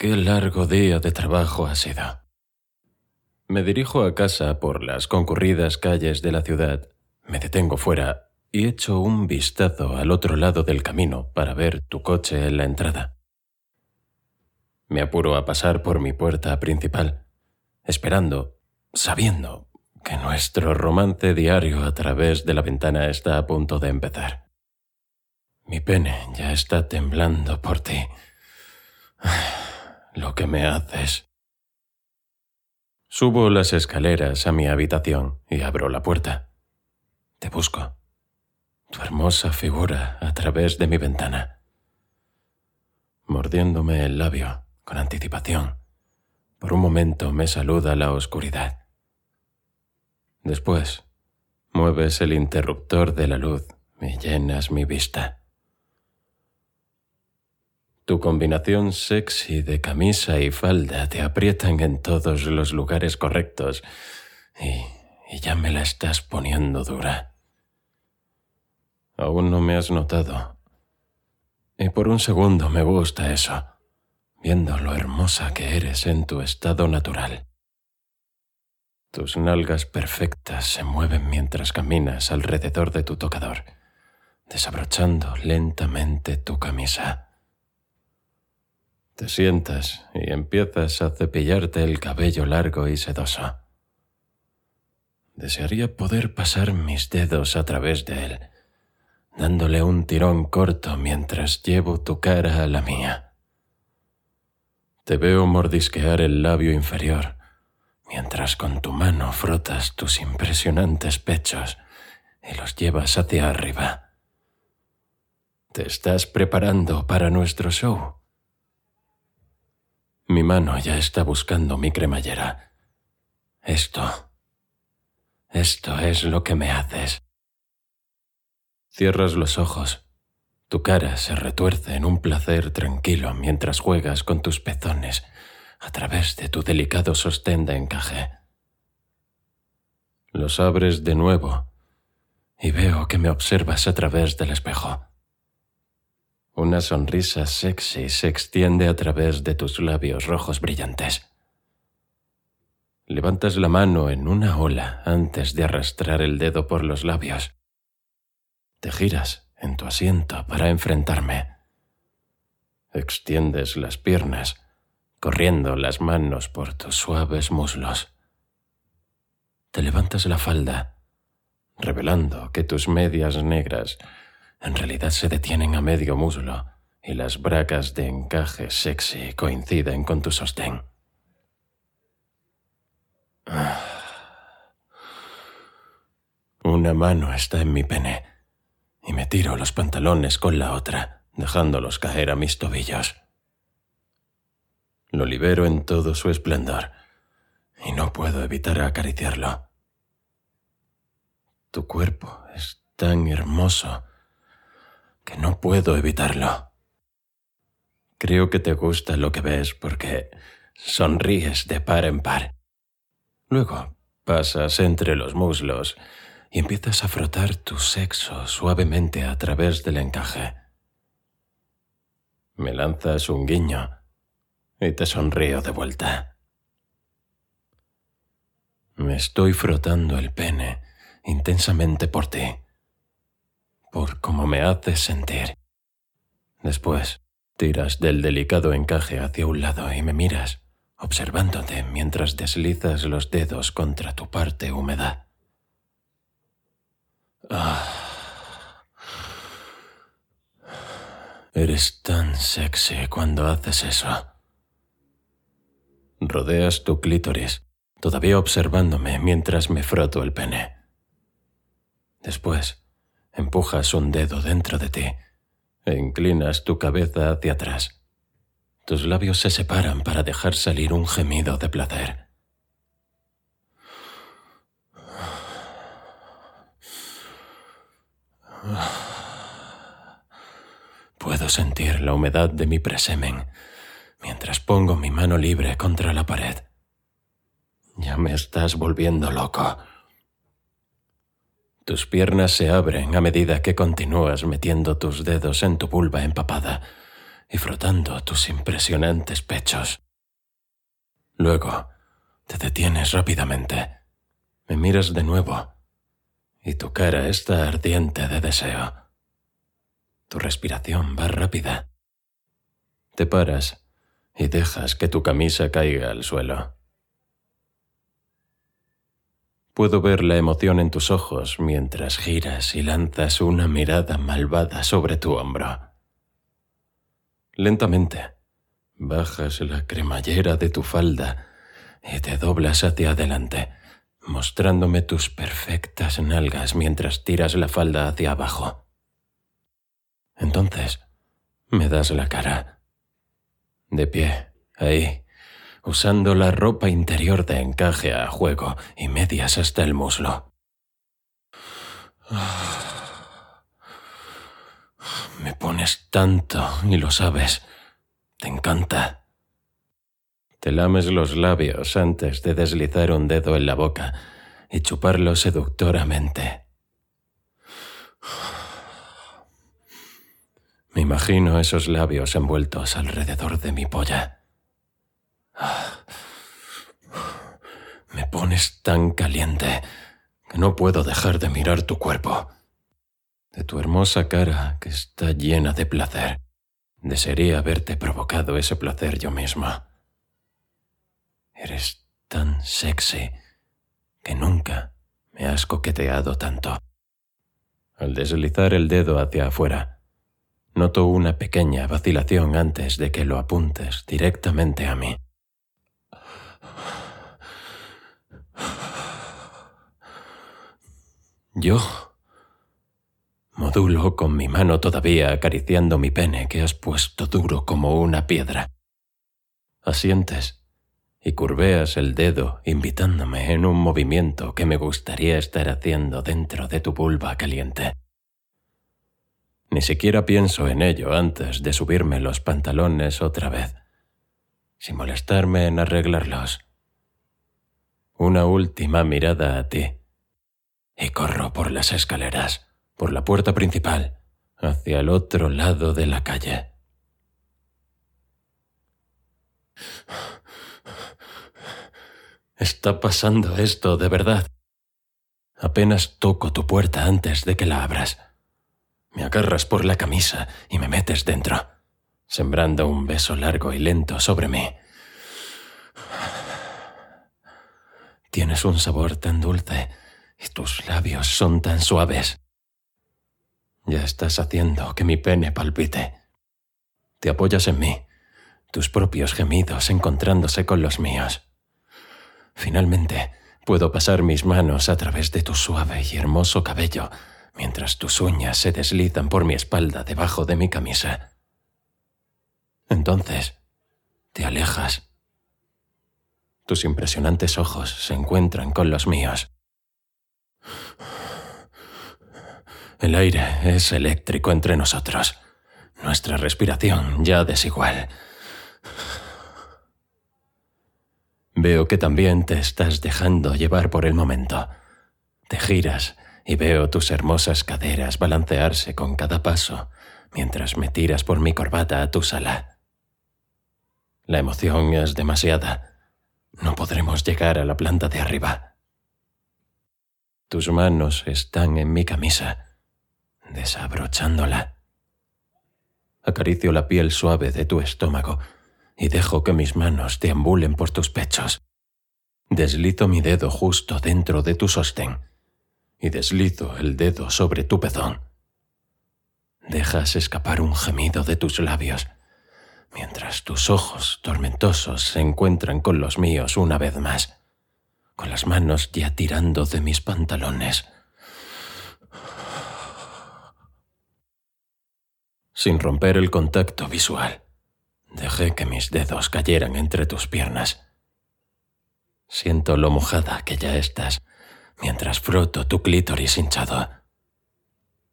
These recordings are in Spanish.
qué largo día de trabajo ha sido. Me dirijo a casa por las concurridas calles de la ciudad, me detengo fuera y echo un vistazo al otro lado del camino para ver tu coche en la entrada. Me apuro a pasar por mi puerta principal, esperando, sabiendo que nuestro romance diario a través de la ventana está a punto de empezar. Mi pene ya está temblando por ti. Lo que me haces. Subo las escaleras a mi habitación y abro la puerta. Te busco. Tu hermosa figura a través de mi ventana. Mordiéndome el labio con anticipación. Por un momento me saluda la oscuridad. Después, mueves el interruptor de la luz y llenas mi vista. Tu combinación sexy de camisa y falda te aprietan en todos los lugares correctos y, ya me la estás poniendo dura. Aún no me has notado. Y por un segundo me gusta eso, viendo lo hermosa que eres en tu estado natural. Tus nalgas perfectas se mueven mientras caminas alrededor de tu tocador, desabrochando lentamente tu camisa. Te sientas y empiezas a cepillarte el cabello largo y sedoso. Desearía poder pasar mis dedos a través de él, dándole un tirón corto mientras llevo tu cara a la mía. Te veo mordisquear el labio inferior, mientras con tu mano frotas tus impresionantes pechos y los llevas hacia arriba. ¿Te estás preparando para nuestro show? Mi mano ya está buscando mi cremallera. Esto, esto es lo que me haces. Cierras los ojos. Tu cara se retuerce en un placer tranquilo mientras juegas con tus pezones a través de tu delicado sostén de encaje. Los abres de nuevo y veo que me observas a través del espejo. Una sonrisa sexy se extiende a través de tus labios rojos brillantes. Levantas la mano en una ola antes de arrastrar el dedo por los labios. Te giras en tu asiento para enfrentarme. Extiendes las piernas, corriendo las manos por tus suaves muslos. Te levantas la falda, revelando que tus medias negras en realidad se detienen a medio muslo y las bracas de encaje sexy coinciden con tu sostén. Ah. Una mano está en mi pene y me tiro los pantalones con la otra, dejándolos caer a mis tobillos. Lo libero en todo su esplendor y no puedo evitar acariciarlo. Tu cuerpo es tan hermoso puedo evitarlo. Creo que te gusta lo que ves porque sonríes de par en par. Luego pasas entre los muslos y empiezas a frotar tu sexo suavemente a través del encaje. Me lanzas un guiño y te sonrío de vuelta. Me estoy frotando el pene intensamente por ti por cómo me haces sentir. Después, tiras del delicado encaje hacia un lado y me miras, observándote mientras deslizas los dedos contra tu parte húmeda. Ah. Eres tan sexy cuando haces eso. Rodeas tu clítoris, todavía observándome mientras me froto el pene. Después, Empujas un dedo dentro de ti e inclinas tu cabeza hacia atrás. Tus labios se separan para dejar salir un gemido de placer. Puedo sentir la humedad de mi presemen mientras pongo mi mano libre contra la pared. Ya me estás volviendo loco. Tus piernas se abren a medida que continúas metiendo tus dedos en tu vulva empapada y frotando tus impresionantes pechos. Luego, te detienes rápidamente, me miras de nuevo y tu cara está ardiente de deseo. Tu respiración va rápida. Te paras y dejas que tu camisa caiga al suelo. Puedo ver la emoción en tus ojos mientras giras y lanzas una mirada malvada sobre tu hombro. Lentamente, bajas la cremallera de tu falda y te doblas hacia adelante, mostrándome tus perfectas nalgas mientras tiras la falda hacia abajo. Entonces, me das la cara. De pie, ahí, usando la ropa interior de encaje a juego y medias hasta el muslo. Me pones tanto y lo sabes. Te encanta. Te lames los labios antes de deslizar un dedo en la boca y chuparlo seductoramente. Me imagino esos labios envueltos alrededor de mi polla. Me pones tan caliente que no puedo dejar de mirar tu cuerpo, de tu hermosa cara que está llena de placer. Desearía haberte provocado ese placer yo misma. Eres tan sexy que nunca me has coqueteado tanto. Al deslizar el dedo hacia afuera, noto una pequeña vacilación antes de que lo apuntes directamente a mí. Yo modulo con mi mano todavía acariciando mi pene que has puesto duro como una piedra. Asientes y curveas el dedo invitándome en un movimiento que me gustaría estar haciendo dentro de tu vulva caliente. Ni siquiera pienso en ello antes de subirme los pantalones otra vez, sin molestarme en arreglarlos. Una última mirada a ti y corro por las escaleras, por la puerta principal, hacia el otro lado de la calle. Está pasando esto de verdad. Apenas toco tu puerta antes de que la abras. Me agarras por la camisa y me metes dentro, sembrando un beso largo y lento sobre mí. Tienes un sabor tan dulce y tus labios son tan suaves. Ya estás haciendo que mi pene palpite. Te apoyas en mí, tus propios gemidos encontrándose con los míos. Finalmente, puedo pasar mis manos a través de tu suave y hermoso cabello mientras tus uñas se deslizan por mi espalda debajo de mi camisa. Entonces, te alejas. Tus impresionantes ojos se encuentran con los míos. El aire es eléctrico entre nosotros. Nuestra respiración ya desigual. Veo que también te estás dejando llevar por el momento. Te giras y veo tus hermosas caderas balancearse con cada paso mientras me tiras por mi corbata a tu sala. La emoción es demasiada. No podremos llegar a la planta de arriba. Tus manos están en mi camisa, desabrochándola. Acaricio la piel suave de tu estómago y dejo que mis manos deambulen por tus pechos. Deslizo mi dedo justo dentro de tu sostén y deslizo el dedo sobre tu pezón. Dejas escapar un gemido de tus labios, mientras tus ojos tormentosos se encuentran con los míos una vez más con las manos ya tirando de mis pantalones. Sin romper el contacto visual, dejé que mis dedos cayeran entre tus piernas. Siento lo mojada que ya estás mientras froto tu clítoris hinchado.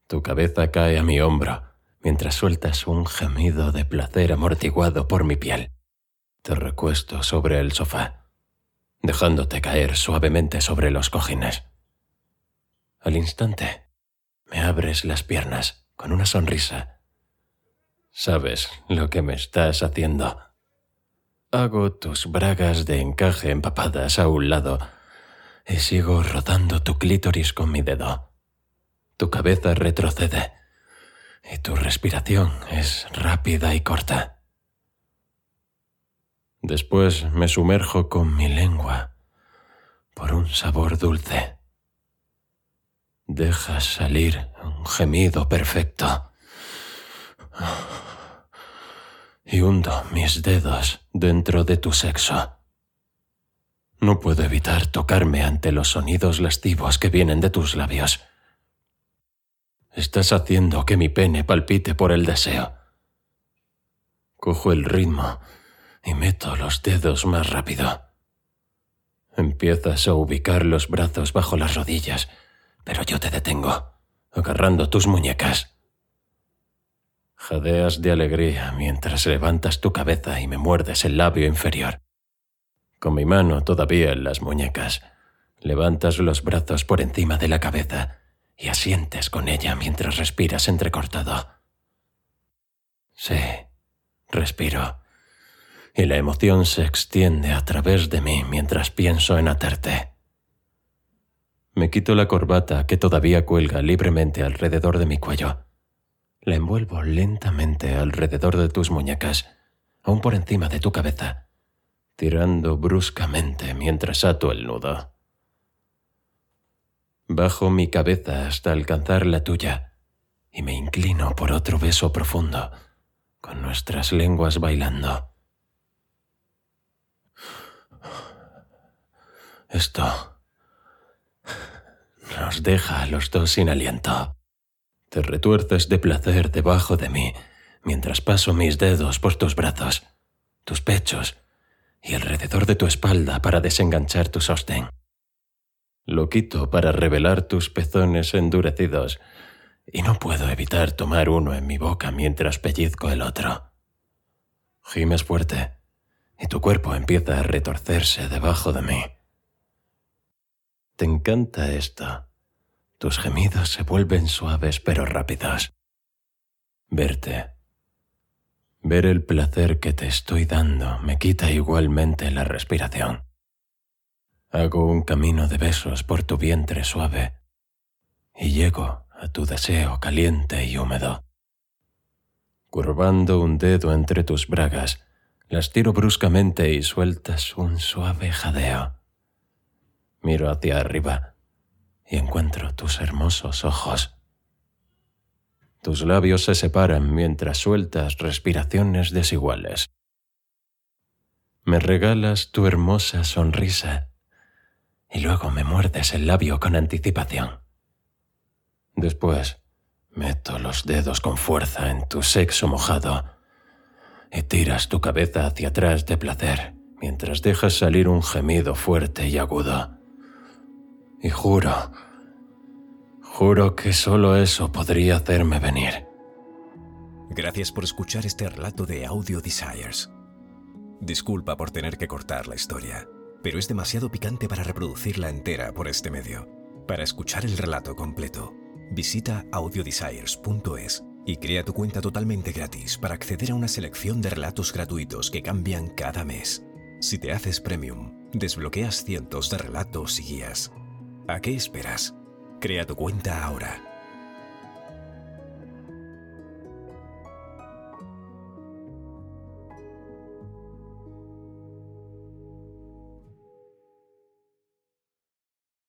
Tu cabeza cae a mi hombro mientras sueltas un gemido de placer amortiguado por mi piel. Te recuesto sobre el sofá dejándote caer suavemente sobre los cojines. Al instante, me abres las piernas con una sonrisa. Sabes lo que me estás haciendo. Hago tus bragas de encaje empapadas a un lado y sigo rodando tu clítoris con mi dedo. Tu cabeza retrocede y tu respiración es rápida y corta. Después me sumerjo con mi lengua por un sabor dulce. Dejas salir un gemido perfecto y hundo mis dedos dentro de tu sexo. No puedo evitar tocarme ante los sonidos lascivos que vienen de tus labios. Estás haciendo que mi pene palpite por el deseo. Cojo el ritmo y meto los dedos más rápido. Empiezas a ubicar los brazos bajo las rodillas, pero yo te detengo, agarrando tus muñecas. Jadeas de alegría mientras levantas tu cabeza y me muerdes el labio inferior. Con mi mano todavía en las muñecas, levantas los brazos por encima de la cabeza y asientes con ella mientras respiras entrecortado. Sí, respiro. Y la emoción se extiende a través de mí mientras pienso en atarte. Me quito la corbata que todavía cuelga libremente alrededor de mi cuello la envuelvo lentamente alrededor de tus muñecas, aún por encima de tu cabeza, tirando bruscamente mientras ato el nudo. Bajo mi cabeza hasta alcanzar la tuya y me inclino por otro beso profundo, con nuestras lenguas bailando. Esto nos deja a los dos sin aliento. Te retuerces de placer debajo de mí mientras paso mis dedos por tus brazos, tus pechos y alrededor de tu espalda para desenganchar tu sostén. Lo quito para revelar tus pezones endurecidos y no puedo evitar tomar uno en mi boca mientras pellizco el otro. Gimes fuerte y tu cuerpo empieza a retorcerse debajo de mí. Te encanta esto tus gemidos se vuelven suaves pero rápidos. Verte, ver el placer que te estoy dando me quita igualmente la respiración. Hago un camino de besos por tu vientre suave y llego a tu deseo caliente y húmedo. Curvando un dedo entre tus bragas, las tiro bruscamente y sueltas un suave jadeo. Miro hacia arriba y encuentro tus hermosos ojos. Tus labios se separan mientras sueltas respiraciones desiguales. Me regalas tu hermosa sonrisa y luego me muerdes el labio con anticipación. Después, meto los dedos con fuerza en tu sexo mojado y tiras tu cabeza hacia atrás de placer mientras dejas salir un gemido fuerte y agudo. Y juro, juro que solo eso podría hacerme venir. Gracias por escuchar este relato de Audio Desires. Disculpa por tener que cortar la historia, pero es demasiado picante para reproducirla entera por este medio. Para escuchar el relato completo, visita audiodesires.es y crea tu cuenta totalmente gratis para acceder a una selección de relatos gratuitos que cambian cada mes. Si te haces premium, desbloqueas cientos de relatos y guías ¿A qué esperas? Crea tu cuenta ahora